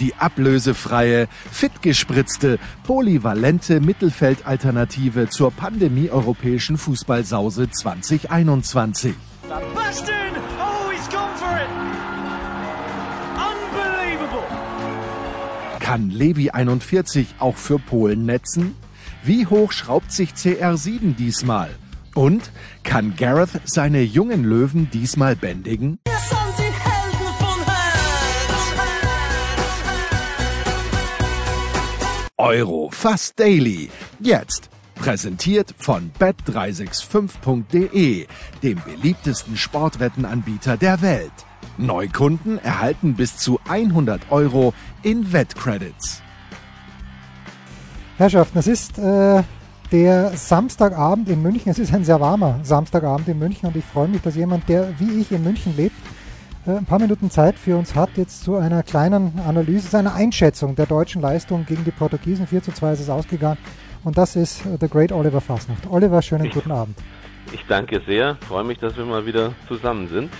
Die ablösefreie, fitgespritzte, polyvalente Mittelfeldalternative zur Pandemie-europäischen Fußballsause 2021. Sebastian! Oh, he's gone for it! Unbelievable! Kann Levi 41 auch für Polen netzen? Wie hoch schraubt sich CR7 diesmal? Und kann Gareth seine jungen Löwen diesmal bändigen? Euro fast daily. Jetzt präsentiert von bet365.de, dem beliebtesten Sportwettenanbieter der Welt. Neukunden erhalten bis zu 100 Euro in Wettcredits. Herrschaften, es ist äh, der Samstagabend in München. Es ist ein sehr warmer Samstagabend in München und ich freue mich, dass jemand, der wie ich in München lebt, ein paar Minuten Zeit für uns hat, jetzt zu einer kleinen Analyse, seiner Einschätzung der deutschen Leistung gegen die Portugiesen. 4 zu 2 ist es ausgegangen. Und das ist äh, The Great Oliver Fasnacht. Oliver, schönen guten Abend. Ich danke sehr, freue mich, dass wir mal wieder zusammen sind.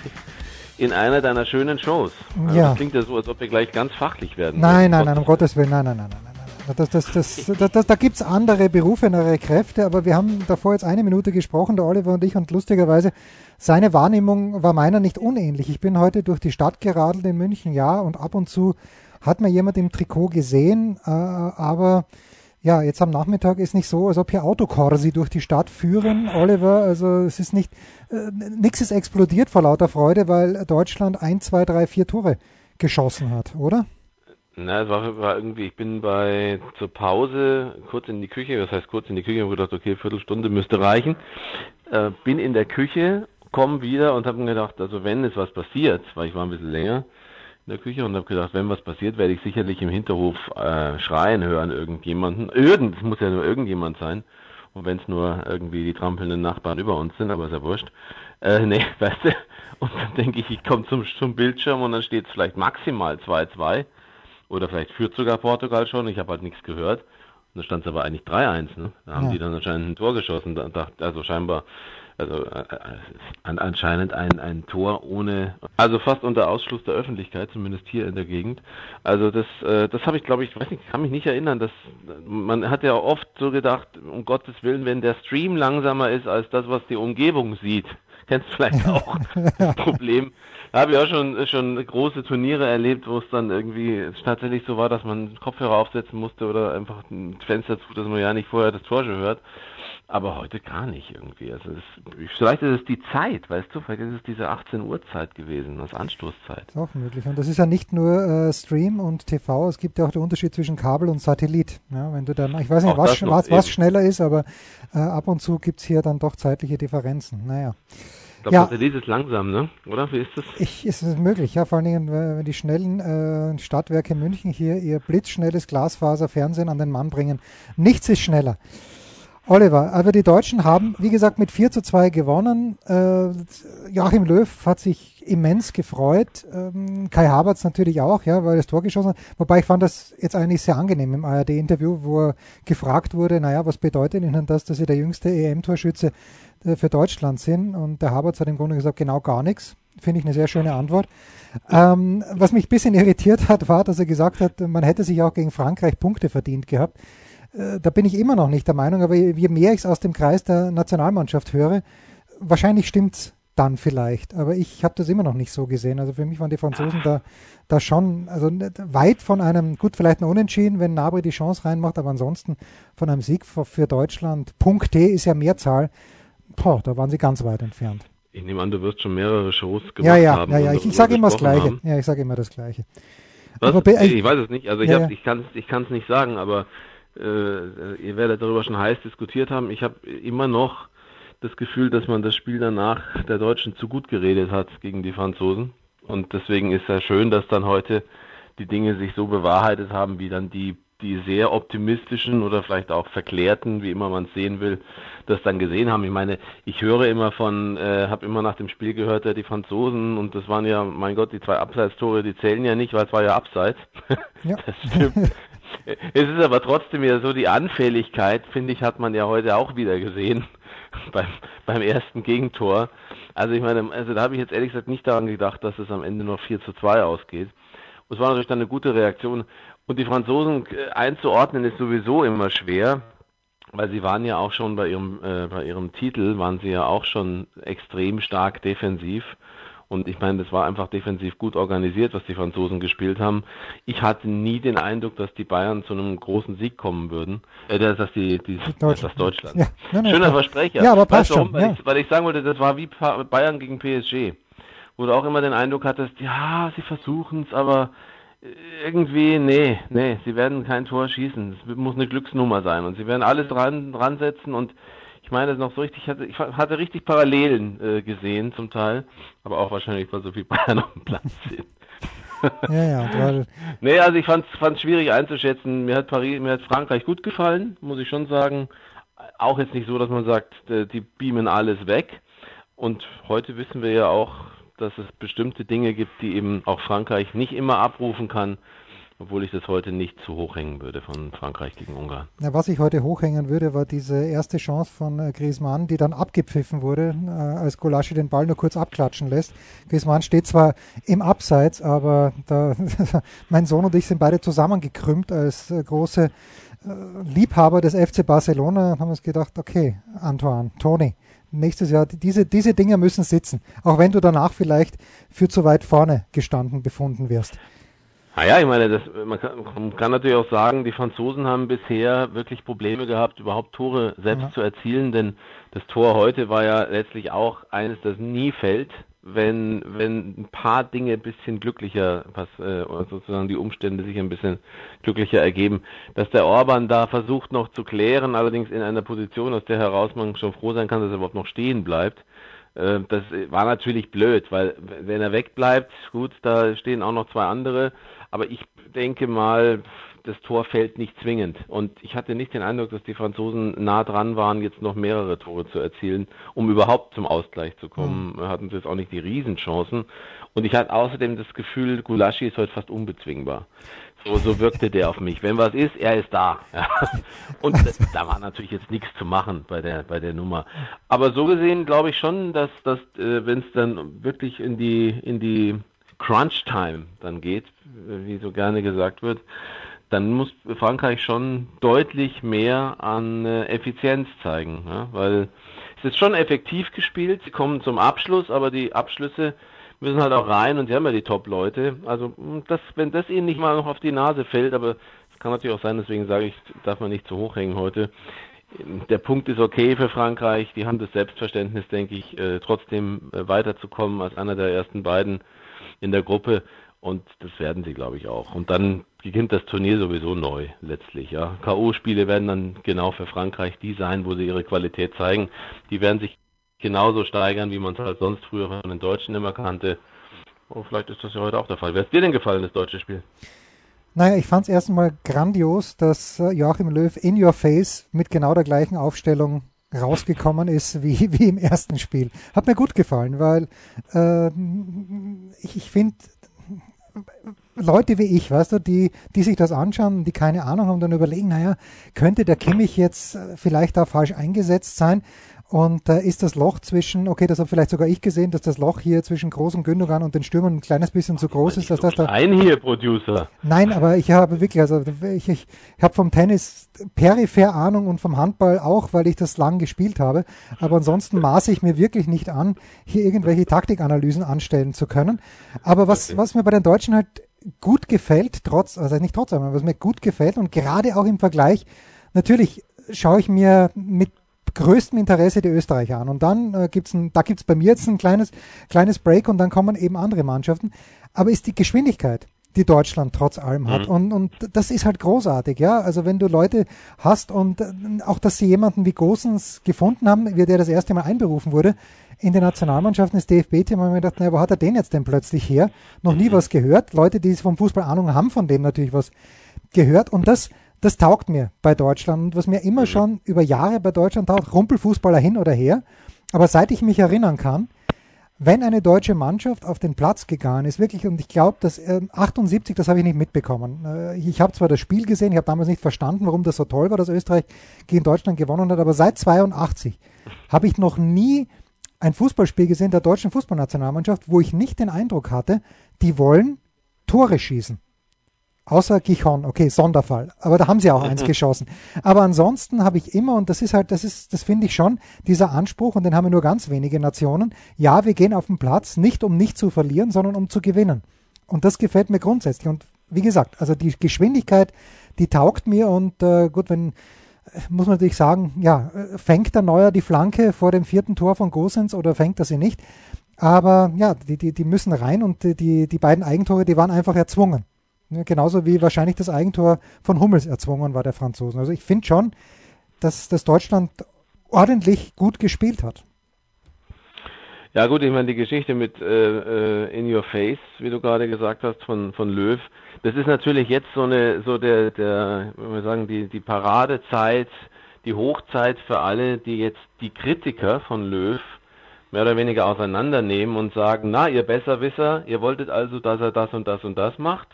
In einer deiner schönen Shows. Also Ja. Das klingt ja so, als ob wir gleich ganz fachlich werden. Nein, nein, nein, um Gottes Willen, nein, nein, nein, nein. Das, das, das, da gibt es andere berufenere Kräfte, aber wir haben davor jetzt eine Minute gesprochen, der Oliver und ich, und lustigerweise, seine Wahrnehmung war meiner nicht unähnlich. Ich bin heute durch die Stadt geradelt in München, ja, und ab und zu hat man jemand im Trikot gesehen, äh, aber ja, jetzt am Nachmittag ist nicht so, als ob hier Autokorsi durch die Stadt führen, Oliver. Also es ist nicht, äh, nichts ist explodiert vor lauter Freude, weil Deutschland ein, zwei, drei, vier Tore geschossen hat, oder? Na, es war, war irgendwie, ich bin bei zur Pause kurz in die Küche, das heißt kurz in die Küche, habe gedacht, okay, Viertelstunde müsste reichen. Äh, bin in der Küche, komme wieder und habe mir gedacht, also wenn es was passiert, weil ich war ein bisschen länger in der Küche und habe gedacht, wenn was passiert, werde ich sicherlich im Hinterhof äh, schreien hören, irgendjemanden. Irgend, es muss ja nur irgendjemand sein. Und wenn es nur irgendwie die trampelnden Nachbarn über uns sind, aber ist ja wurscht. Äh, nee, weißt du, und dann denke ich, ich komme zum, zum Bildschirm und dann steht es vielleicht maximal 2-2. Oder vielleicht führt sogar Portugal schon. Ich habe halt nichts gehört. Und da stand es aber eigentlich 3-1. Ne? Da haben Ja. die dann anscheinend ein Tor geschossen. Also scheinbar, also äh, äh, an, anscheinend ein, ein Tor ohne, also fast unter Ausschluss der Öffentlichkeit, zumindest hier in der Gegend. Also das, äh, das habe ich, glaube ich, weiß nicht, kann mich nicht erinnern. Dass man hat ja oft so gedacht, um Gottes Willen, wenn der Stream langsamer ist als das, was die Umgebung sieht. Kennst du vielleicht auch das Problem. Da habe ich auch schon, schon große Turniere erlebt, wo es dann irgendwie tatsächlich so war, dass man Kopfhörer aufsetzen musste oder einfach ein Fenster zu, dass man ja nicht vorher das Tor schon hört. Aber heute gar nicht irgendwie. Also es, vielleicht ist es die Zeit, weißt du, vielleicht ist es diese 18 Uhr Zeit gewesen, als Anstoßzeit. Ist auch möglich. Und das ist ja nicht nur äh, Stream und TV, es gibt ja auch den Unterschied zwischen Kabel und Satellit. Ja, wenn du dann, ich weiß nicht, was, was, was schneller ist, aber äh, ab und zu gibt es hier dann doch zeitliche Differenzen. Naja. Ich glaube, Ja. Satellit ist langsam, ne? Oder? Wie ist das? Ich, ist es möglich, ja, vor allen Dingen, wenn die schnellen äh, Stadtwerke München hier ihr blitzschnelles Glasfaserfernsehen an den Mann bringen. Nichts ist schneller. Oliver, aber die Deutschen haben, wie gesagt, mit 4 zu 2 gewonnen. Äh, Joachim Löw hat sich immens gefreut. Ähm, Kai Havertz natürlich auch, ja, weil er das Tor geschossen hat. Wobei ich fand das jetzt eigentlich sehr angenehm im ARD-Interview, wo er gefragt wurde, naja, was bedeutet Ihnen das, dass Sie der jüngste EM-Torschütze äh, für Deutschland sind? Und der Havertz hat im Grunde gesagt, genau gar nichts. Finde ich eine sehr schöne Antwort. Ähm, was mich ein bisschen irritiert hat, war, dass er gesagt hat, man hätte sich auch gegen Frankreich Punkte verdient gehabt. Äh, da bin ich immer noch nicht der Meinung, aber je mehr ich es aus dem Kreis der Nationalmannschaft höre, wahrscheinlich stimmt's dann vielleicht. Aber ich habe das immer noch nicht so gesehen. Also für mich waren die Franzosen da, da schon also weit von einem, gut, vielleicht ein Unentschieden, wenn Nabri die Chance reinmacht, aber ansonsten von einem Sieg für, Deutschland. Punkt T ist ja Mehrzahl. Boah, da waren sie ganz weit entfernt. Ich nehme an, du wirst schon mehrere Shows gemacht Ja, ja, haben. ja, ja. Ich, ich sage immer das Gleiche. haben. Ja, ich sage immer das Gleiche. Was? Aber bei- ich weiß es nicht. Also ich, Ja, hab, ja. ich kann es ich nicht sagen, aber äh, ihr werdet darüber schon heiß diskutiert haben. Ich habe immer noch das Gefühl, dass man das Spiel danach der Deutschen zu gut geredet hat gegen die Franzosen. Und deswegen ist ja schön, dass dann heute die Dinge sich so bewahrheitet haben, wie dann die die sehr optimistischen oder vielleicht auch verklärten, wie immer man es sehen will, das dann gesehen haben. Ich meine, ich höre immer von, äh, habe immer nach dem Spiel gehört, ja, die Franzosen und das waren ja, mein Gott, die zwei Abseitstore, die zählen ja nicht, weil es war ja Abseits. Ja. das stimmt. es ist aber trotzdem ja so, die Anfälligkeit, finde ich, hat man ja heute auch wieder gesehen beim, beim ersten Gegentor. Also ich meine, also da habe ich jetzt ehrlich gesagt nicht daran gedacht, dass es am Ende noch 4 zu 2 ausgeht. Und es war natürlich dann eine gute Reaktion. Und die Franzosen äh, einzuordnen ist sowieso immer schwer, weil sie waren ja auch schon bei ihrem, äh, bei ihrem Titel, waren sie ja auch schon extrem stark defensiv. Und ich meine, das war einfach defensiv gut organisiert, was die Franzosen gespielt haben. Ich hatte nie den Eindruck, dass die Bayern zu einem großen Sieg kommen würden. Äh, dass die, die Deutschland. Das Deutschland. Ja. Nein, nein, Schöner Versprecher. Ja, aber passt weißt schon. Weil, ja. ich, weil ich sagen wollte, das war wie Bayern gegen PSG. Wo du auch immer den Eindruck hattest, ja, sie versuchen es, aber irgendwie, nee, nee, sie werden kein Tor schießen. Es muss eine Glücksnummer sein und sie werden alles dran, dran setzen und ich meine es noch so richtig, ich hatte, ich hatte richtig Parallelen äh, gesehen zum Teil, aber auch wahrscheinlich, weil so viel Bayern auf dem Platz sind. ja, ja, gerade. Nee, also ich fand es schwierig einzuschätzen. Mir hat Paris, mir hat Frankreich gut gefallen, muss ich schon sagen. Auch jetzt nicht so, dass man sagt, äh, die beamen alles weg. Und heute wissen wir ja auch, dass es bestimmte Dinge gibt, die eben auch Frankreich nicht immer abrufen kann, obwohl ich das heute nicht zu hoch hängen würde von Frankreich gegen Ungarn. Ja, was ich heute hochhängen würde, war diese erste Chance von äh, Griezmann, die dann abgepfiffen wurde, äh, als Golaschi den Ball nur kurz abklatschen lässt. Griezmann steht zwar im Abseits, aber da, mein Sohn und ich sind beide zusammengekrümmt als äh, große Liebhaber des FC Barcelona und haben uns gedacht, okay, Antoine, Toni, nächstes Jahr, diese, diese Dinge müssen sitzen, auch wenn du danach vielleicht für zu weit vorne gestanden befunden wirst. Naja, ich meine, das, man, kann, man kann natürlich auch sagen, die Franzosen haben bisher wirklich Probleme gehabt, überhaupt Tore selbst ja. zu erzielen, denn das Tor heute war ja letztlich auch eines, das nie fällt wenn, wenn ein paar Dinge ein bisschen glücklicher, was, äh, sozusagen die Umstände sich ein bisschen glücklicher ergeben, dass der Orban da versucht noch zu klären, allerdings in einer Position, aus der heraus man schon froh sein kann, dass er überhaupt noch stehen bleibt. Äh, das war natürlich blöd, weil wenn er wegbleibt, gut, da stehen auch noch zwei andere, aber ich denke mal, das Tor fällt nicht zwingend. Und ich hatte nicht den Eindruck, dass die Franzosen nah dran waren, jetzt noch mehrere Tore zu erzielen, um überhaupt zum Ausgleich zu kommen. Mhm. Hatten sie jetzt auch nicht die Riesenchancen. Und ich hatte außerdem das Gefühl, Gulaschi ist heute fast unbezwingbar. So, so wirkte der auf mich. Wenn was ist, er ist da. Ja. Und da war natürlich jetzt nichts zu machen bei der bei der Nummer. Aber so gesehen glaube ich schon, dass, dass äh, wenn es dann wirklich in die in die Crunch Time dann geht, wie so gerne gesagt wird, dann muss Frankreich schon deutlich mehr an äh, Effizienz zeigen, ja? weil es ist schon effektiv gespielt, sie kommen zum Abschluss, aber die Abschlüsse müssen halt auch rein und sie haben ja die Top-Leute. Also hm, das, wenn das ihnen nicht mal noch auf die Nase fällt, aber es kann natürlich auch sein, deswegen sage ich, darf man nicht zu hoch hängen heute. Der Punkt ist okay für Frankreich, die haben das Selbstverständnis, denke ich, äh, trotzdem äh, weiterzukommen als einer der ersten beiden in der Gruppe. Und das werden sie, glaube ich, auch. Und dann beginnt das Turnier sowieso neu letztlich. Ja. K.O.-Spiele werden dann genau für Frankreich die sein, wo sie ihre Qualität zeigen. Die werden sich genauso steigern, wie man es halt sonst früher von den Deutschen immer kannte. Oh, vielleicht ist das ja heute auch der Fall. Wer ist dir denn gefallen, das deutsche Spiel? Naja, ich fand es erst einmal grandios, dass äh, Joachim Löw in your face mit genau der gleichen Aufstellung rausgekommen ist wie, wie im ersten Spiel. Hat mir gut gefallen, weil äh, ich, ich finde, Leute wie ich, weißt du, die, die sich das anschauen, die keine Ahnung haben, dann überlegen, naja, könnte der Kimmich jetzt äh, vielleicht da falsch eingesetzt sein? Und äh, ist das Loch zwischen, okay, das habe vielleicht sogar ich gesehen, dass das Loch hier zwischen Groß Gündogan und den Stürmern ein kleines bisschen zu groß ist, dass das da. Ein hier, Producer. Nein, aber ich habe wirklich, also ich, ich habe vom Tennis peripher Ahnung und vom Handball auch, weil ich das lang gespielt habe. Aber ansonsten maße ich mir wirklich nicht an, hier irgendwelche Taktikanalysen anstellen zu können. Aber was, was mir bei den Deutschen halt gut gefällt, trotz, also nicht trotz, aber was mir gut gefällt und gerade auch im Vergleich, natürlich schaue ich mir mit größtem Interesse die Österreicher an. Und dann äh, gibt's ein, da gibt's bei mir jetzt ein kleines, kleines Break und dann kommen eben andere Mannschaften. Aber ist die Geschwindigkeit, die Deutschland trotz allem hat. Mhm. Und, und das ist halt großartig, ja. Also wenn du Leute hast und äh, auch, dass sie jemanden wie Gosens gefunden haben, wie der das erste Mal einberufen wurde, in den Nationalmannschaften des DFB-Team, haben wir gedacht, naja, wo hat er den jetzt denn plötzlich her? Noch nie mhm. was gehört. Leute, die vom Fußball Ahnung haben, von dem natürlich was gehört. Und das das taugt mir bei Deutschland. Und was mir immer schon über Jahre bei Deutschland taugt, Rumpelfußballer hin oder her. Aber seit ich mich erinnern kann, wenn eine deutsche Mannschaft auf den Platz gegangen ist, wirklich, und ich glaube, dass äh, 78, das habe ich nicht mitbekommen. Äh, ich habe zwar das Spiel gesehen, ich habe damals nicht verstanden, warum das so toll war, dass Österreich gegen Deutschland gewonnen hat, aber seit 82 habe ich noch nie ein Fußballspiel gesehen der deutschen Fußballnationalmannschaft, wo ich nicht den Eindruck hatte, die wollen Tore schießen. Außer Gichon, okay, Sonderfall. Aber da haben sie auch eins geschossen. Aber ansonsten habe ich immer, und das ist halt, das ist, das finde ich schon, dieser Anspruch, und den haben wir nur ganz wenige Nationen. Ja, wir gehen auf den Platz, nicht um nicht zu verlieren, sondern um zu gewinnen. Und das gefällt mir grundsätzlich. Und wie gesagt, also die Geschwindigkeit, die taugt mir und äh, gut, wenn, muss man natürlich sagen, ja, äh, fängt der Neuer die Flanke vor dem vierten Tor von Gosens oder fängt er sie nicht? Aber ja, die, die, die müssen rein und die, die beiden Eigentore, die waren einfach erzwungen. Ja, genauso wie wahrscheinlich das Eigentor von Hummels erzwungen war der Franzosen. Also ich finde schon, dass, dass Deutschland ordentlich gut gespielt hat. Ja gut, ich meine die Geschichte mit äh, äh, In Your Face, wie du gerade gesagt hast, von, von Löw, das ist natürlich jetzt so eine, so der, der, wenn wir sagen, die, die Paradezeit, die Hochzeit für alle, die jetzt die Kritiker von Löw mehr oder weniger auseinandernehmen und sagen, na, ihr Besserwisser, ihr wolltet also, dass er das und das und das macht.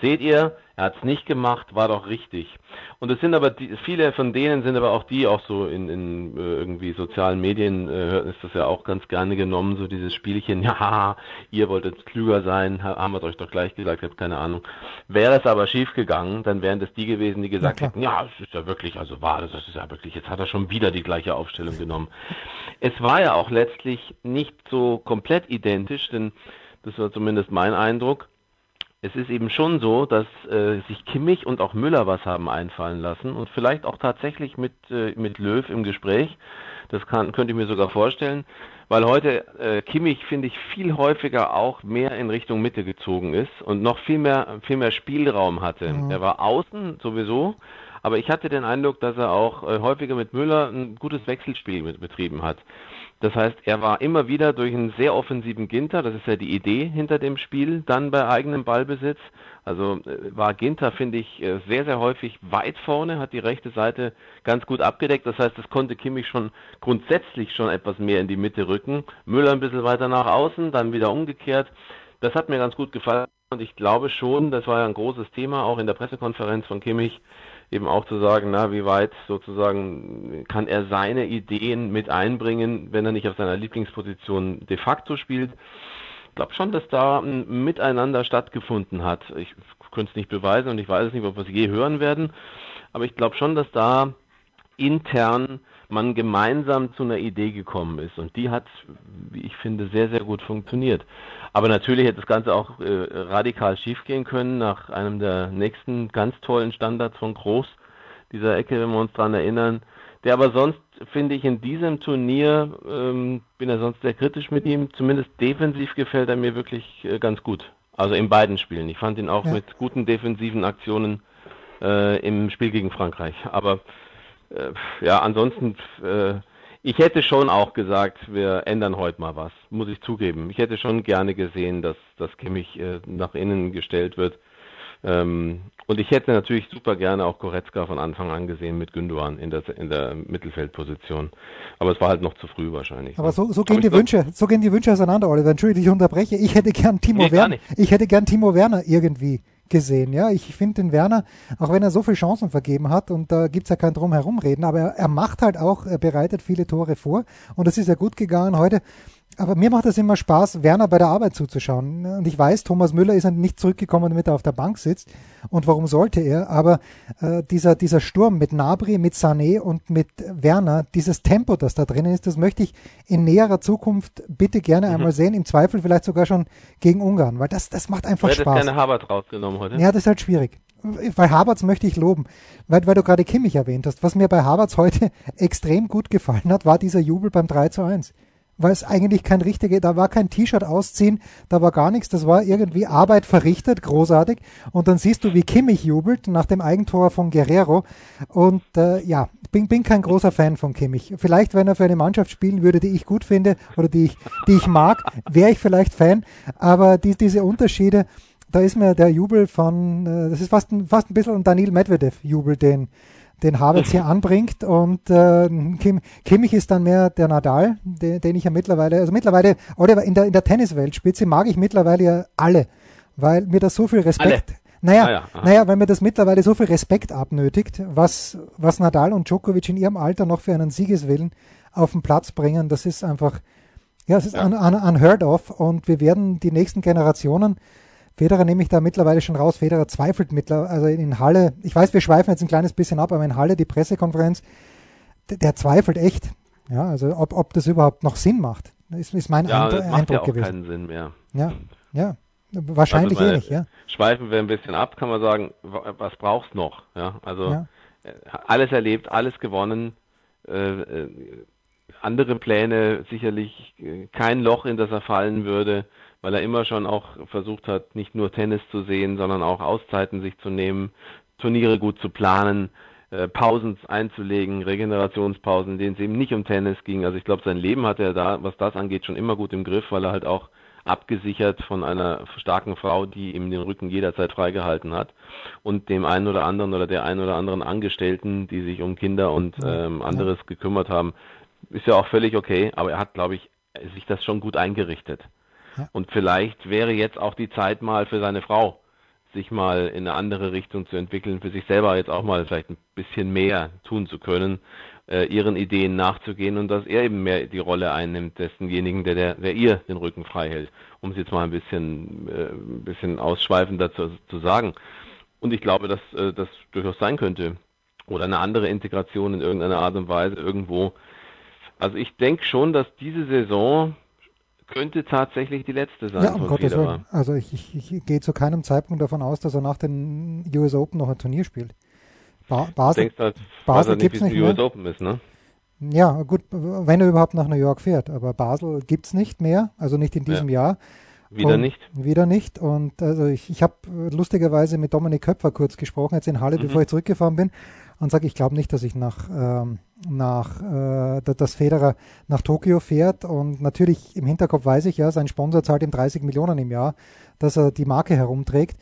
Seht ihr, er hat es nicht gemacht, war doch richtig. Und es sind aber die, viele von denen sind aber auch die, auch so in, in äh, irgendwie sozialen Medien äh, ist das ja auch ganz gerne genommen, so dieses Spielchen, ja, ihr wolltet klüger sein, haben wir euch doch gleich gesagt, habe keine Ahnung. Wäre es aber schief gegangen, dann wären das die gewesen, die gesagt hätten, ja, es ist ja wirklich, also war das, das ist ja wirklich, jetzt hat er schon wieder die gleiche Aufstellung genommen. Es war ja auch letztlich nicht so komplett identisch, denn das war zumindest mein Eindruck es ist eben schon so, dass äh, sich Kimmich und auch Müller was haben einfallen lassen und vielleicht auch tatsächlich mit, äh, mit Löw im Gespräch. Das kann, könnte ich mir sogar vorstellen, weil heute äh, Kimmich, finde ich, viel häufiger auch mehr in Richtung Mitte gezogen ist und noch viel mehr, viel mehr Spielraum hatte. Mhm. Er war außen sowieso, aber ich hatte den Eindruck, dass er auch äh, häufiger mit Müller ein gutes Wechselspiel mit, betrieben hat. Das heißt, er war immer wieder durch einen sehr offensiven Ginter, das ist ja die Idee hinter dem Spiel, dann bei eigenem Ballbesitz. Also äh, war Ginter, finde ich, äh, sehr, sehr häufig weit vorne, hat die rechte Seite ganz gut abgedeckt. Das heißt, das konnte Kimmich schon grundsätzlich schon etwas mehr in die Mitte rücken. Müller ein bisschen weiter nach außen, dann wieder umgekehrt. Das hat mir ganz gut gefallen und ich glaube schon, das war ja ein großes Thema auch in der Pressekonferenz von Kimmich, eben auch zu sagen, na, wie weit sozusagen kann er seine Ideen mit einbringen, wenn er nicht auf seiner Lieblingsposition de facto spielt. Ich glaube schon, dass da ein Miteinander stattgefunden hat. Ich könnte es nicht beweisen und ich weiß es nicht, ob wir es je hören werden, aber ich glaube schon, dass da intern man gemeinsam zu einer Idee gekommen ist und die hat, wie ich finde, sehr, sehr gut funktioniert. Aber natürlich hätte das Ganze auch äh, radikal schiefgehen können nach einem der nächsten ganz tollen Standards von Groß, dieser Ecke, wenn wir uns daran erinnern. Der aber sonst, finde ich, in diesem Turnier, ähm, bin er sonst sehr kritisch mit ihm, zumindest defensiv gefällt er mir wirklich äh, ganz gut. Also in beiden Spielen. Ich fand ihn auch Ja. mit guten defensiven Aktionen äh, im Spiel gegen Frankreich. Aber äh, ja, ansonsten, äh, ich hätte schon auch gesagt, wir ändern heute mal was, muss ich zugeben. Ich hätte schon gerne gesehen, dass, dass Kimmich äh, nach innen gestellt wird. Ähm, und ich hätte natürlich super gerne auch Goretzka von Anfang an gesehen mit Gündogan in der, in der Mittelfeldposition. Aber es war halt noch zu früh wahrscheinlich. Aber so, so gehen die Wünsche, so gehen die Wünsche auseinander, Oliver. Entschuldige, ich unterbreche. Ich hätte gern Timo Nee, Werner. Ich hätte gern Timo Werner irgendwie gesehen. Ja, ich finde den Werner, auch wenn er so viele Chancen vergeben hat und da gibt's ja kein drum herum reden, aber er, er macht halt auch, er bereitet viele Tore vor und das ist ja gut gegangen heute. Aber mir macht es immer Spaß, Werner bei der Arbeit zuzuschauen. Und ich weiß, Thomas Müller ist nicht zurückgekommen, damit er auf der Bank sitzt. Und warum sollte er? Aber äh, dieser, dieser Sturm mit Nabri, mit Sané und mit Werner, dieses Tempo, das da drinnen ist, das möchte ich in näherer Zukunft bitte gerne einmal sehen. Im Zweifel vielleicht sogar schon gegen Ungarn, weil das, das macht einfach Du hättest Spaß. gerne Harvard rausgenommen heute. Ja, das ist halt schwierig. Bei Havertz möchte ich loben, weil, weil du gerade Kimmich erwähnt hast. Was mir bei Havertz heute extrem gut gefallen hat, war dieser Jubel beim 3 zu 1. Weil es eigentlich kein richtiger, da war kein T-Shirt ausziehen, da war gar nichts, das war irgendwie Arbeit verrichtet, großartig. Und dann siehst du, wie Kimmich jubelt nach dem Eigentor von Guerrero. Und äh, ja, bin, bin kein großer Fan von Kimmich. Vielleicht, wenn er für eine Mannschaft spielen würde, die ich gut finde oder die ich, die ich mag, wäre ich vielleicht Fan. Aber die, diese Unterschiede, da ist mir der Jubel von, äh, das ist fast ein, fast ein bisschen ein Daniel Medvedev-Jubel, den, den Havertz hier anbringt und äh, Kim, Kimmich ist dann mehr der Nadal, den, den ich ja mittlerweile, also mittlerweile, Oliver, in der, in der Tennisweltspitze mag ich mittlerweile ja alle, weil mir das so viel Respekt, Alle. naja, Ah ja, naja, weil mir das mittlerweile so viel Respekt abnötigt, was, was Nadal und Djokovic in ihrem Alter noch für einen Siegeswillen auf den Platz bringen, das ist einfach, ja, es ist un, un, unheard of und wir werden die nächsten Generationen, Federer nehme ich da mittlerweile schon raus, Federer zweifelt mittlerweile, also in Halle, ich weiß, wir schweifen jetzt ein kleines bisschen ab, aber in Halle die Pressekonferenz, der, der zweifelt echt, ja, also ob, ob das überhaupt noch Sinn macht, ist, ist mein Ja, Eindru das macht ja Eindruck auch gewesen. keinen Sinn mehr. Ja, ja, wahrscheinlich Also eh nicht, ja. Schweifen wir ein bisschen ab, kann man sagen, wa- was brauchst noch? Ja, also Ja. äh, alles erlebt, alles gewonnen, äh, äh, andere Pläne sicherlich äh, kein Loch, in das er fallen würde, weil er immer schon auch versucht hat, nicht nur Tennis zu sehen, sondern auch Auszeiten sich zu nehmen, Turniere gut zu planen, äh, Pausen einzulegen, Regenerationspausen, in denen es eben nicht um Tennis ging. Also ich glaube, sein Leben hat er da, was das angeht, schon immer gut im Griff, weil er halt auch abgesichert von einer starken Frau, die ihm den Rücken jederzeit freigehalten hat und dem einen oder anderen oder der einen oder anderen Angestellten, die sich um Kinder und ähm, anderes gekümmert haben, ist ja auch völlig okay, aber er hat, glaube ich, sich das schon gut eingerichtet. Und vielleicht wäre jetzt auch die Zeit mal für seine Frau, sich mal in eine andere Richtung zu entwickeln, für sich selber jetzt auch mal vielleicht ein bisschen mehr tun zu können, äh, ihren Ideen nachzugehen und dass er eben mehr die Rolle einnimmt, dessenjenigen, der, der, der ihr den Rücken frei hält, um es jetzt mal ein bisschen, äh, ein bisschen ausschweifender zu, zu sagen. Und ich glaube, dass äh, das durchaus sein könnte. Oder eine andere Integration in irgendeiner Art und Weise irgendwo. Also ich denke schon, dass diese Saison könnte tatsächlich die letzte sein Ja, um Gottes. Willen. Also ich, ich, ich gehe zu keinem Zeitpunkt davon aus, dass er nach den US Open noch ein Turnier spielt. Ba Du Basel, denkst halt, Basel halt nicht, wie es nicht mehr. US Open ist, ne? ja gut, wenn er überhaupt nach New York fährt, aber Basel gibt's nicht mehr, also nicht in diesem Jahr. Wieder Und nicht. Wieder nicht. Und also ich, ich habe lustigerweise mit Dominik Köpfer kurz gesprochen, jetzt in Mhm. Halle, bevor ich zurückgefahren bin, und sage, ich glaube nicht, dass ich nach, ähm, nach äh, da- dass Federer nach Tokio fährt. Und natürlich im Hinterkopf weiß ich ja, sein Sponsor zahlt ihm 30 Millionen im Jahr, dass er die Marke herumträgt.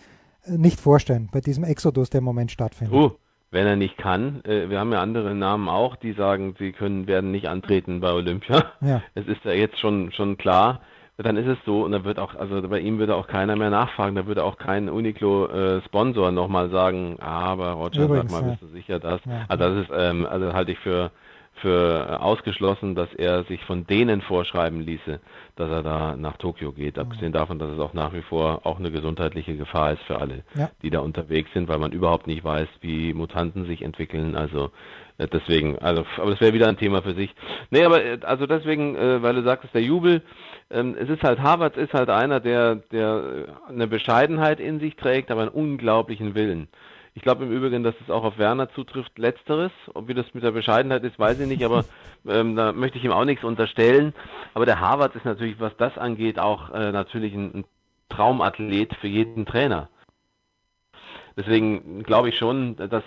Äh, Nicht vorstellen bei diesem Exodus, der im Moment stattfindet. Uh, wenn er nicht kann, äh, wir haben ja andere Namen auch, die sagen, sie können, werden nicht antreten bei Olympia. Ja. Es ist ja jetzt schon, schon klar. Dann ist es so, und da wird auch, also bei ihm würde auch keiner mehr nachfragen, da würde auch kein Uniqlo-Sponsor nochmal sagen, ah, aber Roger, Übrigens, sag mal, bist du sicher das? Ja. Also das ist, ähm, also halte ich für, für äh, ausgeschlossen, dass er sich von denen vorschreiben ließe, dass er da nach Tokio geht. Abgesehen davon, dass es auch nach wie vor auch eine gesundheitliche Gefahr ist für alle, Ja. die da unterwegs sind, weil man überhaupt nicht weiß, wie Mutanten sich entwickeln. Also äh, deswegen, also aber das wäre wieder ein Thema für sich. Nee, aber äh, also deswegen, äh, weil du sagtest, der Jubel, ähm, es ist halt, Harvard ist halt einer, der, der äh, eine Bescheidenheit in sich trägt, aber einen unglaublichen Willen. Ich glaube im Übrigen, dass es auch auf Werner zutrifft, letzteres. Ob wie das mit der Bescheidenheit ist, weiß ich nicht, aber ähm, da möchte ich ihm auch nichts unterstellen. Aber der Harvard ist natürlich, was das angeht, auch äh, natürlich ein, ein Traumathlet für jeden Trainer. Deswegen glaube ich schon, dass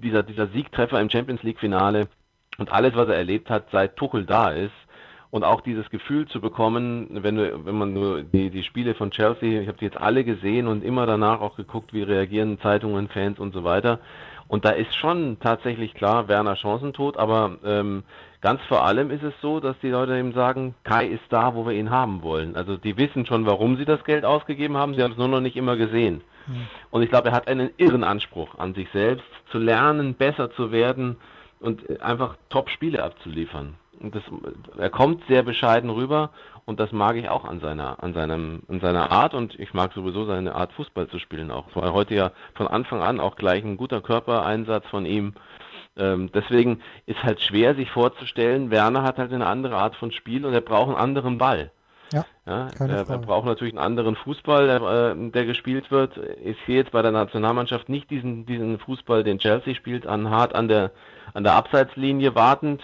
dieser, dieser Siegtreffer im Champions League Finale und alles, was er erlebt hat, seit Tuchel da ist und auch dieses Gefühl zu bekommen, wenn du, wenn man nur die, die Spiele von Chelsea, ich habe die jetzt alle gesehen und immer danach auch geguckt, wie reagieren Zeitungen, Fans und so weiter. Und da ist schon tatsächlich klar, Werner Chancentod, aber ähm, ganz vor allem ist es so, dass die Leute eben sagen, Kai ist da, wo wir ihn haben wollen. Also die wissen schon, warum sie das Geld ausgegeben haben, sie haben es nur noch nicht immer gesehen. Und ich glaube, er hat einen irren Anspruch an sich selbst, zu lernen, besser zu werden und einfach Top-Spiele abzuliefern. Und das, er kommt sehr bescheiden rüber und das mag ich auch an seiner, an seinem, an seiner Art und ich mag sowieso seine Art Fußball zu spielen auch. Es war heute ja von Anfang an auch gleich ein guter Körpereinsatz von ihm. Ähm, deswegen ist halt schwer sich vorzustellen, Werner hat halt eine andere Art von Spiel und er braucht einen anderen Ball. Ja, Ja, er, er Frage. braucht natürlich einen anderen Fußball, der, äh, der gespielt wird. Ich sehe jetzt bei der Nationalmannschaft nicht diesen, diesen Fußball, den Chelsea spielt, an hart an der, an der Abseitslinie wartend.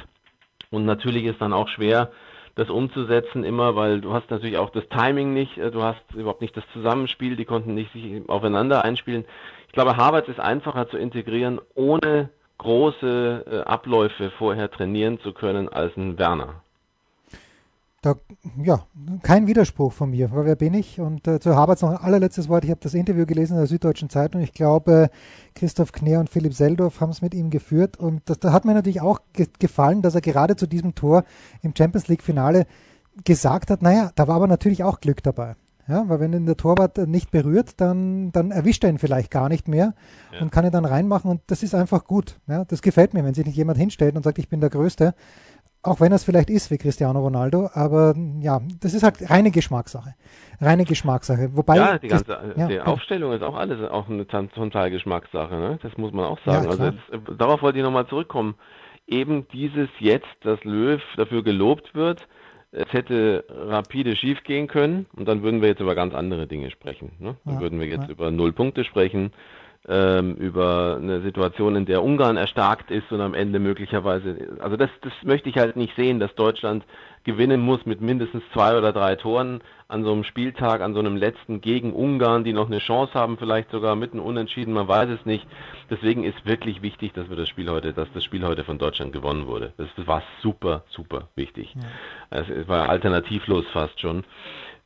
Und natürlich ist dann auch schwer, das umzusetzen immer, weil du hast natürlich auch das Timing nicht, äh, du hast überhaupt nicht das Zusammenspiel, die konnten nicht sich aufeinander einspielen. Ich glaube, Harvard ist einfacher zu integrieren, ohne große äh, Abläufe vorher trainieren zu können als ein Werner. Da, ja, kein Widerspruch von mir, weil wer bin ich? Und äh, zu Haberts noch ein allerletztes Wort. Ich habe das Interview gelesen in der Süddeutschen Zeitung. Ich glaube, Christoph Kner und Philipp Seldorf haben es mit ihm geführt. Und das, da hat mir natürlich auch ge gefallen, dass er gerade zu diesem Tor im Champions League-Finale gesagt hat, naja, da war aber natürlich auch Glück dabei. Ja, weil wenn ihn der Torwart nicht berührt, dann, dann erwischt er ihn vielleicht gar nicht mehr ja. und kann ihn dann reinmachen und das ist einfach gut. Ja, das gefällt mir, wenn sich nicht jemand hinstellt und sagt, ich bin der Größte, auch wenn er es vielleicht ist wie Cristiano Ronaldo, aber ja, das ist halt reine Geschmackssache. Reine Geschmackssache. Wobei ja, die ganze das, ja, die Aufstellung ist auch alles auch eine total Geschmackssache, ne? Das muss man auch sagen. Ja, also jetzt, darauf wollte ich nochmal zurückkommen. Eben dieses jetzt, dass Löw dafür gelobt wird, es hätte rapide schiefgehen können und dann würden wir jetzt über ganz andere Dinge sprechen. Ne? Dann ja, würden wir jetzt über Null Punkte sprechen, ähm, über eine Situation, in der Ungarn erstarkt ist und am Ende möglicherweise, also das, das möchte ich halt nicht sehen, dass Deutschland gewinnen muss mit mindestens zwei oder drei Toren an so einem Spieltag, an so einem letzten gegen Ungarn, die noch eine Chance haben, vielleicht sogar mitten unentschieden, man weiß es nicht. Deswegen ist wirklich wichtig, dass wir das Spiel heute, dass das Spiel heute von Deutschland gewonnen wurde. Das war super, super wichtig. Ja. Es war alternativlos fast schon.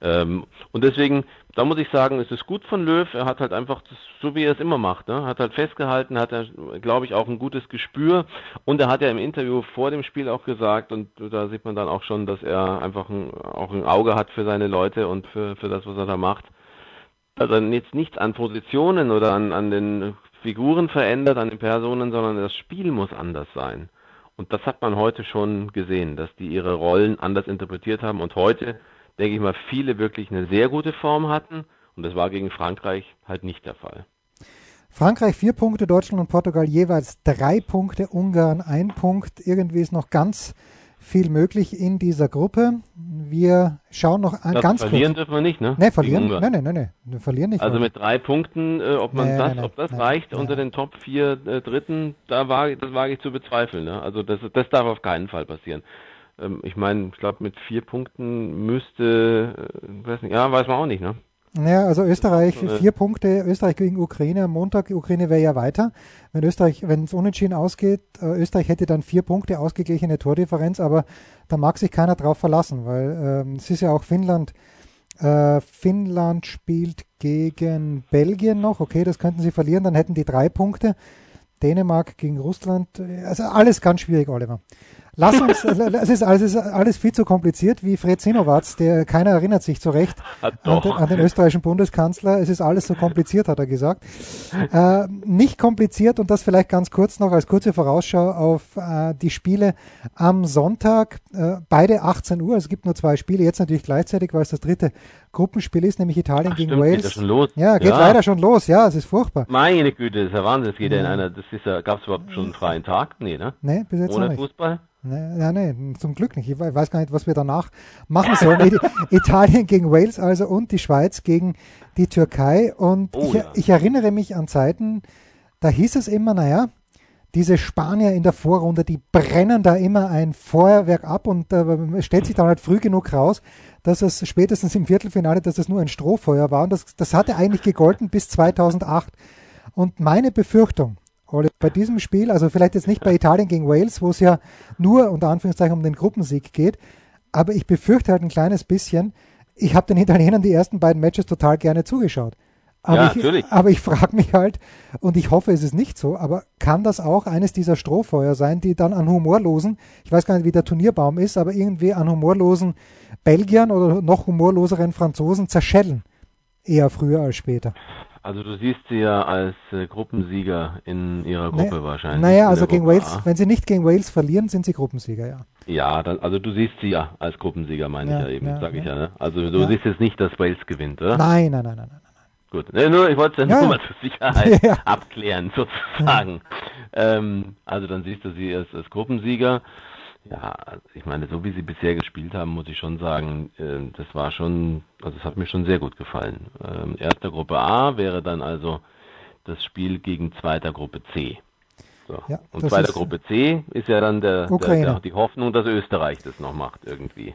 Ähm, und deswegen, da muss ich sagen, es ist gut von Löw. Er hat halt einfach, das, so wie er es immer macht, ne? hat halt festgehalten, hat er, glaube ich, auch ein gutes Gespür. Und er hat ja im Interview vor dem Spiel auch gesagt, und da sieht man dann auch schon, dass er einfach ein, auch ein Auge hat für seine Leute und für, für das, was er da macht. Also jetzt nichts an Positionen oder an, an den Figuren verändert, an den Personen, sondern das Spiel muss anders sein. Und das hat man heute schon gesehen, dass die ihre Rollen anders interpretiert haben und heute denke ich mal, viele wirklich eine sehr gute Form hatten. Und das war gegen Frankreich halt nicht der Fall. Frankreich vier Punkte, Deutschland und Portugal jeweils drei Punkte, Ungarn ein Punkt. Irgendwie ist noch ganz viel möglich in dieser Gruppe. Wir schauen noch das ganz verlieren kurz. dürfen wir nicht, ne? Ne, verlieren. Nein, nein, nein, nee. Wir verlieren nicht. Also mit drei Punkten, äh, ob man nee, das, nee, ob das reicht unter den Top vier äh, Dritten, da wage, das wage ich zu bezweifeln. Ne? Also das, das darf auf keinen Fall passieren. Ähm, ich meine, ich glaube, mit vier Punkten müsste, äh, weiß nicht, ja, weiß man auch nicht, ne? Ja, also Österreich, also, vier Punkte, Österreich gegen Ukraine am Montag, Ukraine wäre ja weiter. Wenn Österreich, wenn es unentschieden ausgeht, äh, Österreich hätte dann vier Punkte, ausgeglichene Tordifferenz, aber da mag sich keiner drauf verlassen, weil ähm, es ist ja auch Finnland, äh, Finnland spielt gegen Belgien noch, okay, das könnten sie verlieren, dann hätten die drei Punkte. Dänemark gegen Russland, also alles ganz schwierig, Oliver. Lass uns, es ist, alles, ist alles viel zu kompliziert, wie Fred Sinowatz, der keiner erinnert sich zu Recht an, den, an, den österreichischen Bundeskanzler. Es ist alles so kompliziert, hat er gesagt. Äh, nicht kompliziert und das vielleicht ganz kurz noch als kurze Vorausschau auf äh, die Spiele am Sonntag. Äh, beide 18 Uhr. Es gibt nur zwei Spiele, jetzt natürlich gleichzeitig, weil es das dritte Gruppenspiel ist, nämlich Italien Ach, gegen stimmt, Wales. Geht schon los. Ja, geht ja. leider schon los. Ja, es ist furchtbar. Meine Güte, das ist ja Wahnsinn. Es geht ja in einer, das ist ja, gab es überhaupt schon einen freien Tag? Nee, ne? Nee, bis jetzt Ohne noch nicht. Fußball? Nee, ja, nee, zum Glück nicht. Ich weiß gar nicht, was wir danach machen sollen. Italien gegen Wales also und die Schweiz gegen die Türkei. Und oh, ich, ja. ich, erinnere mich an Zeiten, da hieß es immer, naja, diese Spanier in der Vorrunde, die brennen da immer ein Feuerwerk ab und äh, stellt sich dann halt früh genug raus, dass es spätestens im Viertelfinale, dass es nur ein Strohfeuer war. Und das, das hatte eigentlich gegolten bis 2008. Und meine Befürchtung, bei diesem Spiel, also vielleicht jetzt nicht bei Italien gegen Wales, wo es ja nur unter Anführungszeichen um den Gruppensieg geht, aber ich befürchte halt ein kleines bisschen, ich habe den Italienern die ersten beiden Matches total gerne zugeschaut. Aber ja, ich, natürlich. Aber ich frage mich halt, und ich hoffe, es ist nicht so, aber kann das auch eines dieser Strohfeuer sein, die dann an humorlosen, ich weiß gar nicht, wie der Turnierbaum ist, aber irgendwie an humorlosen Belgiern oder noch humorloseren Franzosen zerschellen? Eher früher als später. Also du siehst sie ja als äh, Gruppensieger in ihrer Gruppe Na, wahrscheinlich. Naja, also gegen Gruppe Wales, A. wenn sie nicht gegen Wales verlieren, sind sie Gruppensieger, ja. Ja, dann, also du siehst sie ja als Gruppensieger, meine ja, ich ja eben, ja, sage ich ja. Ne? Also du siehst jetzt nicht, dass Wales gewinnt, oder? Nein, nein, nein, nein, nein. Gut, ne, nur, ich wollte es ja nur mal zur Sicherheit abklären, sozusagen. Ähm, also dann siehst du sie als, als Gruppensieger. Ja, ich meine, so wie sie bisher gespielt haben, muss ich schon sagen, äh, das war schon, also es hat mir schon sehr gut gefallen. Ähm, erster Gruppe A wäre dann also das Spiel gegen zweiter Gruppe C. So. Ja, Und zweiter Gruppe C ist ja dann der, der, der, die Hoffnung, dass Österreich das noch macht irgendwie.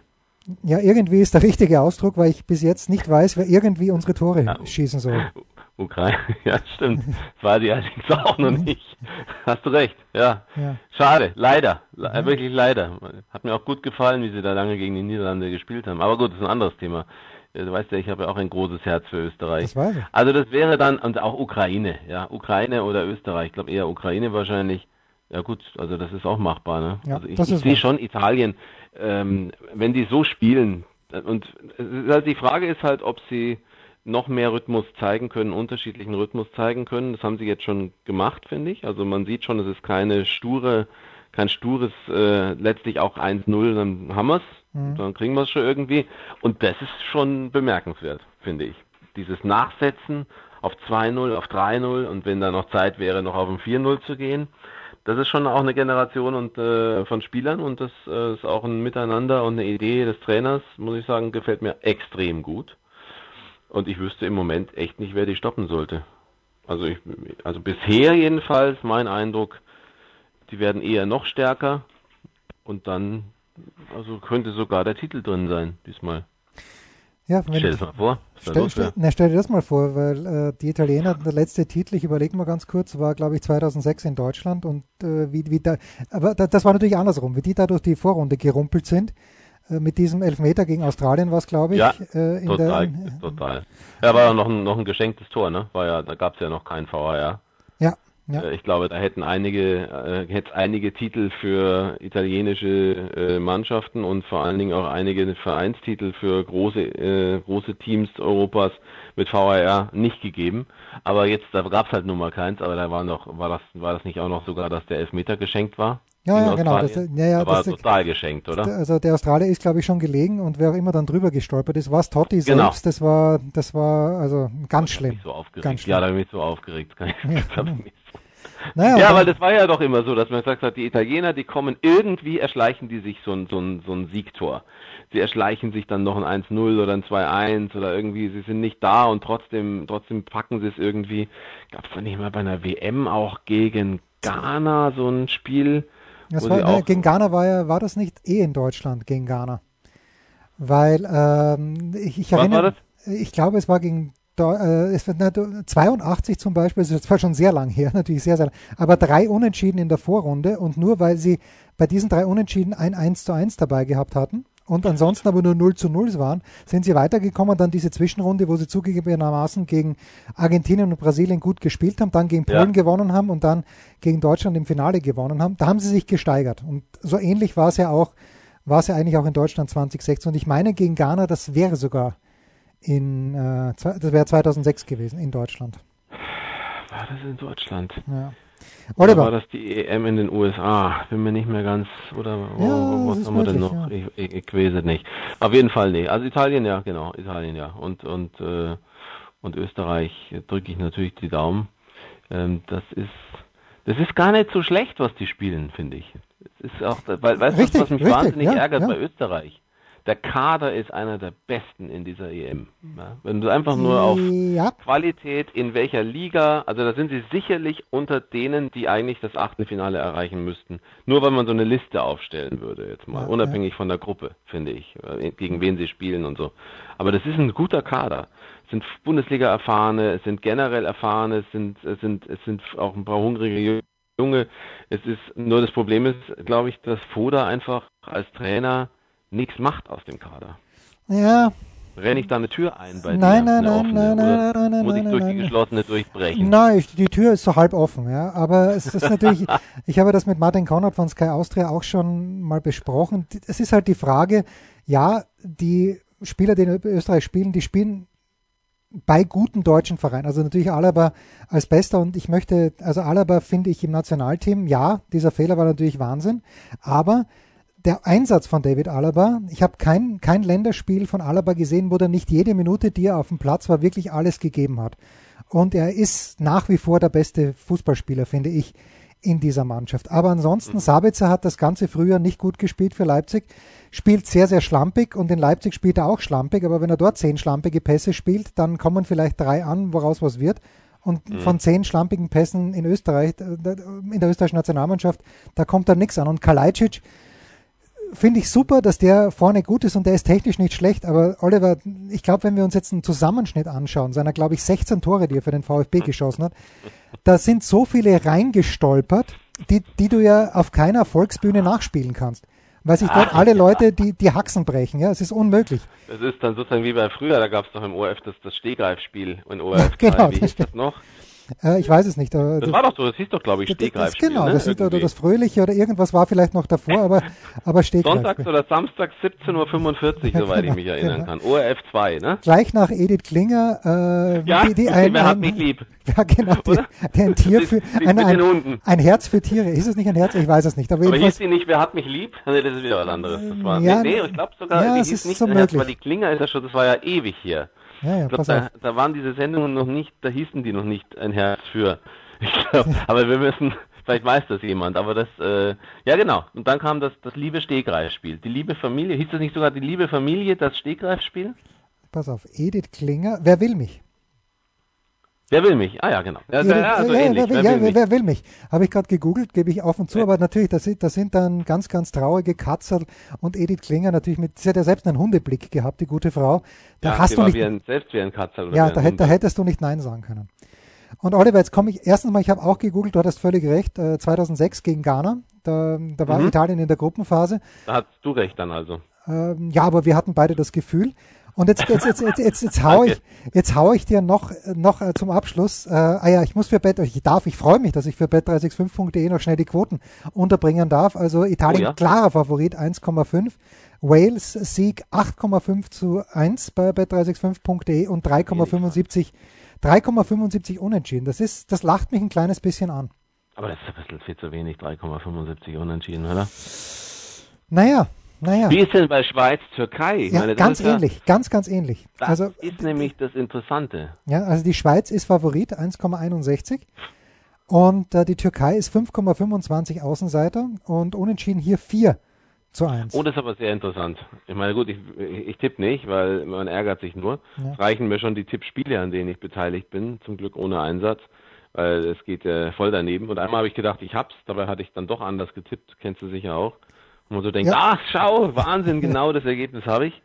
Ja, irgendwie ist der richtige Ausdruck, weil ich bis jetzt nicht weiß, wer irgendwie unsere Tore ja. schießen soll. Ukraine, ja, stimmt. War die allerdings auch noch nicht. Hast du recht, ja. Ja. Schade, leider. Le Wirklich leider. Hat mir auch gut gefallen, wie sie da lange gegen die Niederlande gespielt haben. Aber gut, das ist ein anderes Thema. Du weißt ja, ich habe ja auch ein großes Herz für Österreich. Das weiß ich. Also das wäre dann, und auch Ukraine, ja, Ukraine oder Österreich, ich glaube eher Ukraine wahrscheinlich. Ja gut, also das ist auch machbar, ne? Ja, also ich, das ich sehe schon Italien, ähm, wenn die so spielen, und halt die Frage ist halt, ob sie noch mehr Rhythmus zeigen können, unterschiedlichen Rhythmus zeigen können. Das haben sie jetzt schon gemacht, finde ich. Also man sieht schon, es ist keine sture, kein stures, äh, letztlich auch 1-0, dann haben wir's, Mhm. dann kriegen wir es schon irgendwie. Und das ist schon bemerkenswert, finde ich. Dieses Nachsetzen auf 2-0, auf 3-0 und wenn da noch Zeit wäre, noch auf ein 4-0 zu gehen. Das ist schon auch eine Generation und, äh, von Spielern und das äh, ist auch ein Miteinander und eine Idee des Trainers, muss ich sagen, gefällt mir extrem gut. Und ich wüsste im Moment echt nicht, wer die stoppen sollte. Also ich, also bisher jedenfalls mein Eindruck, die werden eher noch stärker und dann, also könnte sogar der Titel drin sein diesmal. Ja, wenn, Stell dir das mal vor. Stell, stell, na, stell dir das mal vor, weil äh, die Italiener, der letzte Titel, ich überlege mal ganz kurz, war glaube ich 2006 in Deutschland und äh, wie, wie da, aber da, das war natürlich andersrum, wie die da durch die Vorrunde gerumpelt sind, mit diesem Elfmeter gegen Australien war es glaube ich. Ja, äh, in Total, der, total. Ja, war ja noch ein, noch ein geschenktes Tor, ne? War ja, da gab es ja noch keinen VAR. ja, ja, Äh, Ich glaube, da hätten einige, äh, hätte einige Titel für italienische äh, Mannschaften und vor allen Dingen auch einige Vereinstitel für große, äh, große Teams Europas mit VAR nicht gegeben. Aber jetzt, da gab es halt nun mal keins, aber da war noch, war das, war das nicht auch noch sogar, dass der Elfmeter geschenkt war? Ja, ja, genau. Das, ja, ja, da war das, total geschenkt, oder? also der Australier ist glaube ich schon gelegen und wer auch immer dann drüber gestolpert ist, war es Totti Genau. selbst, das war, das war also ganz schlimm. so. Ganz schlimm. ja, da habe ich so aufgeregt. Kann ich, Ja, so Naja, Ja, weil das war ja doch immer so, dass man gesagt hat, die Italiener, die kommen irgendwie, erschleichen die sich so ein, so ein, so ein Siegtor. Sie erschleichen sich dann noch ein 1-0 oder ein 2-1 oder irgendwie, sie sind nicht da und trotzdem, trotzdem packen sie es irgendwie. Gab es da nicht mal bei einer WM auch gegen Ghana so ein Spiel? Das war, ne, gegen Ghana war ja, war das nicht eh in Deutschland gegen Ghana? Weil ähm, ich, ich erinnere, war ich glaube, es war gegen äh, es wird, du- 82 zum Beispiel, das ist zwar schon sehr lang her, natürlich sehr, sehr lang, aber drei Unentschieden in der Vorrunde und nur weil sie bei diesen drei Unentschieden ein 1 zu 1 dabei gehabt hatten und ansonsten aber nur 0 zu 0 waren, sind sie weitergekommen, dann diese Zwischenrunde, wo sie zugegebenermaßen gegen Argentinien und Brasilien gut gespielt haben, dann gegen Ja. Polen gewonnen haben und dann gegen Deutschland im Finale gewonnen haben. Da haben sie sich gesteigert und so ähnlich war es ja auch, war es ja eigentlich auch in Deutschland 2016 und ich meine gegen Ghana, das wäre sogar in, äh, das wäre 2006 gewesen in Deutschland. War das in Deutschland? Ja. Oder war Oliver, das die EM in den USA? Bin mir nicht mehr ganz, oder wo, Ja, was haben wir denn noch? ja. Ich, ich, ich weiß es nicht. Auf jeden Fall nee. Also Italien ja, genau, Italien ja. Und und äh, und Österreich drücke ich natürlich die Daumen. Ähm, das ist das ist gar nicht so schlecht, was die spielen, finde ich. Es ist auch, weil, weißt du, was mich richtig, wahnsinnig ja, ärgert bei Österreich? Der Kader ist einer der besten in dieser EM. Ja? Wenn du einfach nur auf ja, Qualität in welcher Liga, also da sind sie sicherlich unter denen, die eigentlich das Achtelfinale erreichen müssten. Nur weil man so eine Liste aufstellen würde, jetzt mal, Ja, unabhängig von der Gruppe, finde ich, äh, gegen wen sie spielen und so. Aber das ist ein guter Kader. Es sind Bundesliga-Erfahrene, es sind generell Erfahrene, es sind, es sind, es sind auch ein paar hungrige Junge. Es ist, nur das Problem ist, glaube ich, dass Foda einfach als Trainer nichts macht aus dem Kader. ja, Renne ich da eine Tür ein bei Nein, dir? nein, nein, offene, nein, oder nein, nein, nein, Muss ich nein, durch nein, die nein. geschlossene durchbrechen? Nein, die Tür ist so halb offen, ja. Aber es ist natürlich, ich habe das mit Martin Konrad von Sky Austria auch schon mal besprochen. Es ist halt die Frage, ja, die Spieler, die in Österreich spielen, die spielen bei guten deutschen Vereinen. Also natürlich Alaba als Bester und ich möchte, also Alaba finde ich im Nationalteam, ja, dieser Fehler war natürlich Wahnsinn, aber der Einsatz von David Alaba, ich habe kein, kein Länderspiel von Alaba gesehen, wo er nicht jede Minute, die er auf dem Platz war, wirklich alles gegeben hat. Und er ist nach wie vor der beste Fußballspieler, finde ich, in dieser Mannschaft. Aber ansonsten, Sabitzer hat das ganze Frühjahr nicht gut gespielt für Leipzig, spielt sehr, sehr schlampig und in Leipzig spielt er auch schlampig, aber wenn er dort zehn schlampige Pässe spielt, dann kommen vielleicht drei an, woraus was wird. Und von zehn schlampigen Pässen in Österreich, in der österreichischen Nationalmannschaft, da kommt dann nichts an. Und Kalajdzic, finde ich super, dass der vorne gut ist und der ist technisch nicht schlecht, aber Oliver, ich glaube, wenn wir uns jetzt einen Zusammenschnitt anschauen, seiner, glaube ich, 16 Tore, die er für den VfB geschossen hat, da sind so viele reingestolpert, die, die du ja auf keiner Volksbühne nachspielen kannst. Weil sich dort alle Leute die, die Haxen brechen, ja, es ist unmöglich. Das ist dann sozusagen wie bei früher, da gab es doch im ORF das, das Stehgreifspiel in ORF. genau, Wie das hieß das noch? Äh, ich weiß es nicht. aber Das war doch so, das hieß doch, glaube ich, Stehgreifspiel. genau, ne? das, ist, oder das Fröhliche oder irgendwas war vielleicht noch davor, aber, aber Stehgreif. Sonntags oder Samstags 17.45 Uhr, soweit ich mich erinnern genau. kann. ORF 2, ne? Gleich nach Edith Klinger, äh, Ja, die, die wer ein, hat ein, mich lieb? Ja, genau, die, die ein Tier für, Die- ein, ein, ein Herz für Tiere. Ist es nicht ein Herz? Ich weiß es nicht. Aber, Aber hieß die nicht, wer hat mich lieb? Nee, das ist wieder was anderes. Das war, Ja, nee, ich glaube sogar, ja, die hieß ist nicht so ein Herz, weil die Klinger ist ja schon, das war ja ewig hier. Ja, ja, glaube, pass da, da waren diese Sendungen noch nicht, da hießen die noch nicht ein Herz für. Glaub, aber wir müssen, vielleicht weiß das jemand, aber das, äh, ja genau. Und dann kam das, das liebe Stegreifspiel. Die liebe Familie, hieß das nicht sogar die liebe Familie, das Stegreifspiel? Pass auf. Edith Klinger. Wer will mich? Wer will mich? Ah ja, genau. Ja, ja, also ja, ähnlich. wer, will, Wer will mich? wer will mich? Habe ich gerade gegoogelt, gebe ich offen zu, Ja. aber natürlich, das sind, das sind dann ganz, ganz traurige Katzel und Edith Klinger natürlich mit, sie hat ja selbst einen Hundeblick gehabt, die gute Frau. Da ja, hast sie du war nicht, wie ein, selbst wie ein Katzel. Oder Ja, da, da hättest du nicht Nein sagen können. Und Oliver, jetzt komme ich, erstens mal, ich habe auch gegoogelt, du hattest völlig recht, äh, 2006 gegen Ghana, da, da war Mhm. Italien in der Gruppenphase. Da hast du recht dann also. Ähm, ja, aber wir hatten beide das Gefühl. Und jetzt, jetzt, jetzt, jetzt, jetzt, jetzt hau ich, jetzt hau ich dir noch, noch äh, zum Abschluss, äh, ah ja, ich muss für Bet, ich darf, ich freue mich, dass ich für bet365.de noch schnell die Quoten unterbringen darf. Also Italien Oh ja. klarer Favorit 1,5. Wales Sieg 8,5 zu 1 bei bet365.de und 3,75 3,75 unentschieden. Das ist, das lacht mich ein kleines bisschen an. Aber das ist ein bisschen viel zu wenig, 3,75 unentschieden, oder? Naja, naja. Wie ist denn bei Schweiz, Türkei? Ja, meine, ganz ist ja- ähnlich, ganz, ganz ähnlich. Das Also, ist nämlich das Interessante. ja, also die Schweiz ist Favorit, 1,61. Und äh, die Türkei ist 5,25 Außenseiter und unentschieden hier 4 zu 1. Oh, das ist aber sehr interessant. Ich meine, gut, ich, ich tippe nicht, weil man ärgert sich nur. Ja. Es reichen mir schon die Tippspiele, an denen ich beteiligt bin, zum Glück ohne Einsatz, weil es geht äh, voll daneben. Und einmal habe ich gedacht, ich hab's, dabei hatte ich dann doch anders getippt, kennst du sicher auch. Und man so denkt, Ja. ach, schau, Wahnsinn, genau das Ergebnis habe ich.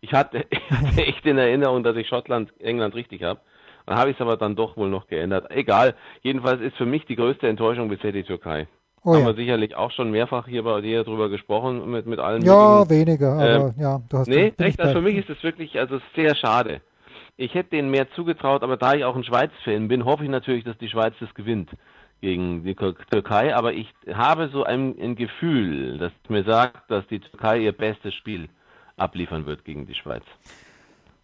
Ich hatte, ich hatte echt in Erinnerung, dass ich Schottland, England richtig habe. Dann habe ich es aber dann doch wohl noch geändert. Egal, jedenfalls ist für mich die größte Enttäuschung bisher die Türkei. Oh Haben ja. wir sicherlich auch schon mehrfach hier bei dir drüber gesprochen, mit, mit allen Ja, weniger, aber Ähm, ja, du hast Nee, echt, also für mich ist es wirklich also sehr schade. Ich hätte denen mehr zugetraut, aber da ich auch ein Schweiz-Fan bin, hoffe ich natürlich, dass die Schweiz das gewinnt gegen die Tür- Türkei. Aber ich habe so ein, ein Gefühl, das mir sagt, dass die Türkei ihr bestes Spiel abliefern wird gegen die Schweiz.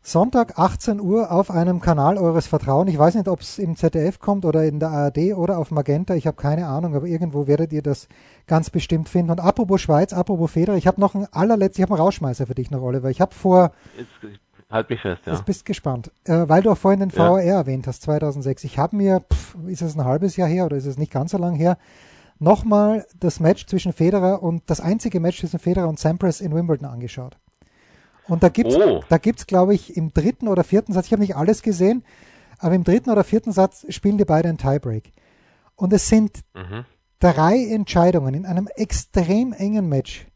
Sonntag 18 Uhr auf einem Kanal eures Vertrauens. Ich weiß nicht, ob es im ZDF kommt oder in der ARD oder auf Magenta. Ich habe keine Ahnung, aber irgendwo werdet ihr das ganz bestimmt finden. Und apropos Schweiz, apropos Federer, ich habe noch ein allerletztes, ich habe einen Rausschmeißer für dich noch, Oliver. Ich habe vor, Jetzt, halt mich fest, ja. jetzt bist gespannt, äh, weil du auch vorhin den Ja. VAR erwähnt hast, 2006. Ich habe mir, pff, ist es ein halbes Jahr her oder ist es nicht ganz so lang her, nochmal das Match zwischen Federer und das einzige Match zwischen Federer und Sampras in Wimbledon angeschaut. Und da gibt's, Oh. da gibt's, glaube ich, im dritten oder vierten Satz, ich habe nicht alles gesehen, aber im dritten oder vierten Satz spielen die beide einen Tiebreak. Und es sind Mhm. drei Entscheidungen in einem extrem engen Match,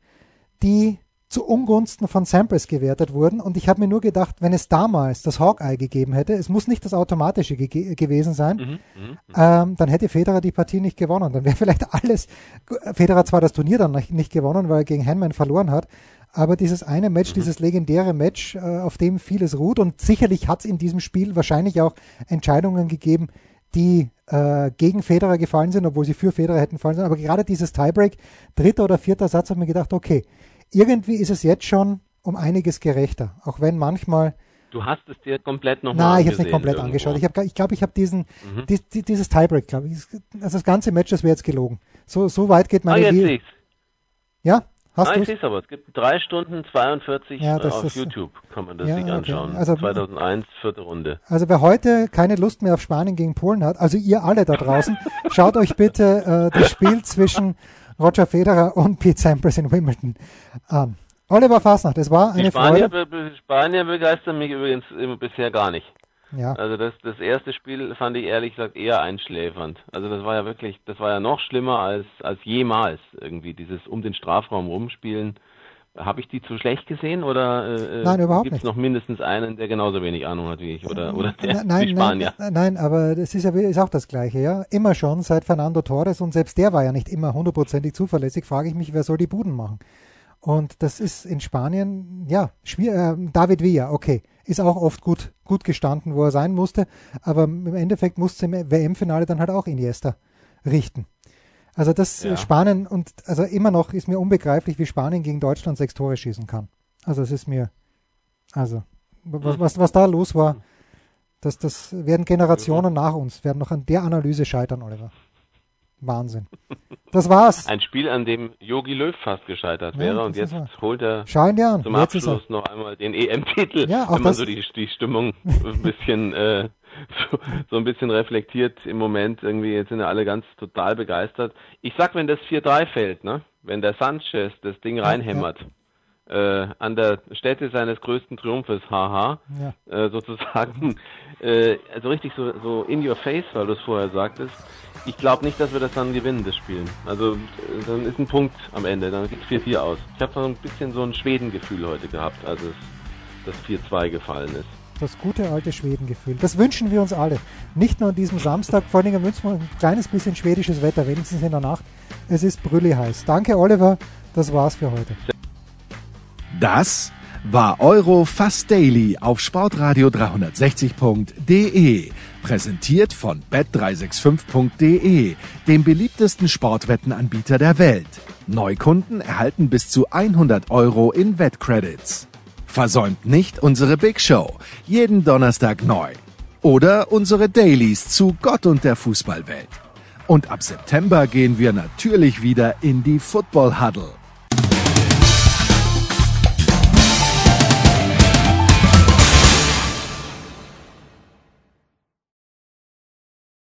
die zu Ungunsten von Sampras gewertet wurden. Und ich habe mir nur gedacht, wenn es damals das Hawkeye gegeben hätte, es muss nicht das automatische ge gewesen sein, Mhm. Mhm. ähm, dann hätte Federer die Partie nicht gewonnen. Dann wäre vielleicht alles, Federer hat zwar das Turnier dann nicht, nicht gewonnen, weil er gegen Henman verloren hat, aber dieses eine Match, Mhm. dieses legendäre Match, äh, auf dem vieles ruht und sicherlich hat es in diesem Spiel wahrscheinlich auch Entscheidungen gegeben, die äh, gegen Federer gefallen sind, obwohl sie für Federer hätten fallen sollen. Aber gerade dieses Tiebreak, dritter oder vierter Satz, hat mir gedacht, okay, irgendwie ist es jetzt schon um einiges gerechter, auch wenn manchmal Du hast es dir komplett nochmal Nein, ich habe es nicht komplett irgendwo. angeschaut. Ich glaube, ich, glaub, ich habe diesen, Mhm. dies, die- dieses Tiebreak, glaube ich. Also das ganze Match, das wäre jetzt gelogen. So, so weit geht Ah, meine jetzt Liebe. sehe ich's. Ja, hast ah, du ich sehe aber. Es gibt drei Stunden 42 Ja, auf ist- YouTube. Kann man das Ja, sich okay. anschauen. Also- 2001, vierte Runde. Also wer heute keine Lust mehr auf Spanien gegen Polen hat, also ihr alle da draußen, schaut euch bitte äh, das Spiel zwischen Roger Federer und Pete Sampras in Wimbledon an. Oliver Fasnacht, es war Die eine Spanier, Freude. be Spanier begeistern mich übrigens immer bisher gar nicht. Ja, Also das, das erste Spiel fand ich ehrlich gesagt eher einschläfernd. Also das war ja wirklich, das war ja noch schlimmer als, als jemals irgendwie, dieses um den Strafraum rumspielen. Habe ich die zu schlecht gesehen oder äh, Nein, überhaupt gibt's nicht. noch mindestens einen, der genauso wenig Ahnung hat wie ich oder, oder der, Nein, die Spanier? nein, nein, aber das ist ja ist auch das Gleiche, ja. Immer schon seit Fernando Torres und selbst der war ja nicht immer hundertprozentig zuverlässig, frage ich mich, wer soll die Buden machen? Und das ist in Spanien, ja, schwierig. Äh, David Villa, okay, ist auch oft gut, gut gestanden, wo er sein musste, aber im Endeffekt musste im WM-Finale dann halt auch Iniesta richten. Also das Ja. äh, Spanien und also immer noch ist mir unbegreiflich, wie Spanien gegen Deutschland sechs Tore schießen kann. Also es ist mir, also was, was, was da los war, das, das werden Generationen nach uns, werden noch an der Analyse scheitern, Oliver. Wahnsinn. Das war's. Ein Spiel, an dem Jogi Löw fast gescheitert Ja, wäre und jetzt holt er dir an. zum Jetzt. Abschluss noch einmal den EM-Titel, Ja, wenn man das- so die, die Stimmung ein bisschen äh, so, so ein bisschen reflektiert im Moment. Irgendwie jetzt sind ja alle ganz total begeistert. Ich sag, wenn das 4-3 fällt, ne, wenn der Sanchez das Ding reinhämmert, äh, an der Stätte seines größten Triumphes, haha, Ja. äh, sozusagen, äh, also richtig so, so in your face, weil du es vorher sagtest. Ich glaube nicht, dass wir das dann gewinnen, das Spiel. Also dann ist ein Punkt am Ende, dann gibt es 4-4 aus. Ich habe so ein bisschen so ein Schweden-Gefühl heute gehabt, als es das 4-2 gefallen ist. Das gute alte Schwedengefühl. Das wünschen wir uns alle. Nicht nur an diesem Samstag, vor allen Dingen wünschen wir ein kleines bisschen schwedisches Wetter, wenigstens in der Nacht. Es ist brülli heiß. Danke, Oliver. Das war's für heute. Das war Euro Fast Daily auf Sportradio 360.de. Präsentiert von bet365.de, dem beliebtesten Sportwettenanbieter der Welt. Neukunden erhalten bis zu 100 Euro in Wettcredits. Versäumt nicht unsere Big Show, jeden Donnerstag neu. Oder unsere Dailies zu Gott und der Fußballwelt. Und ab September gehen wir natürlich wieder in die Football Huddle.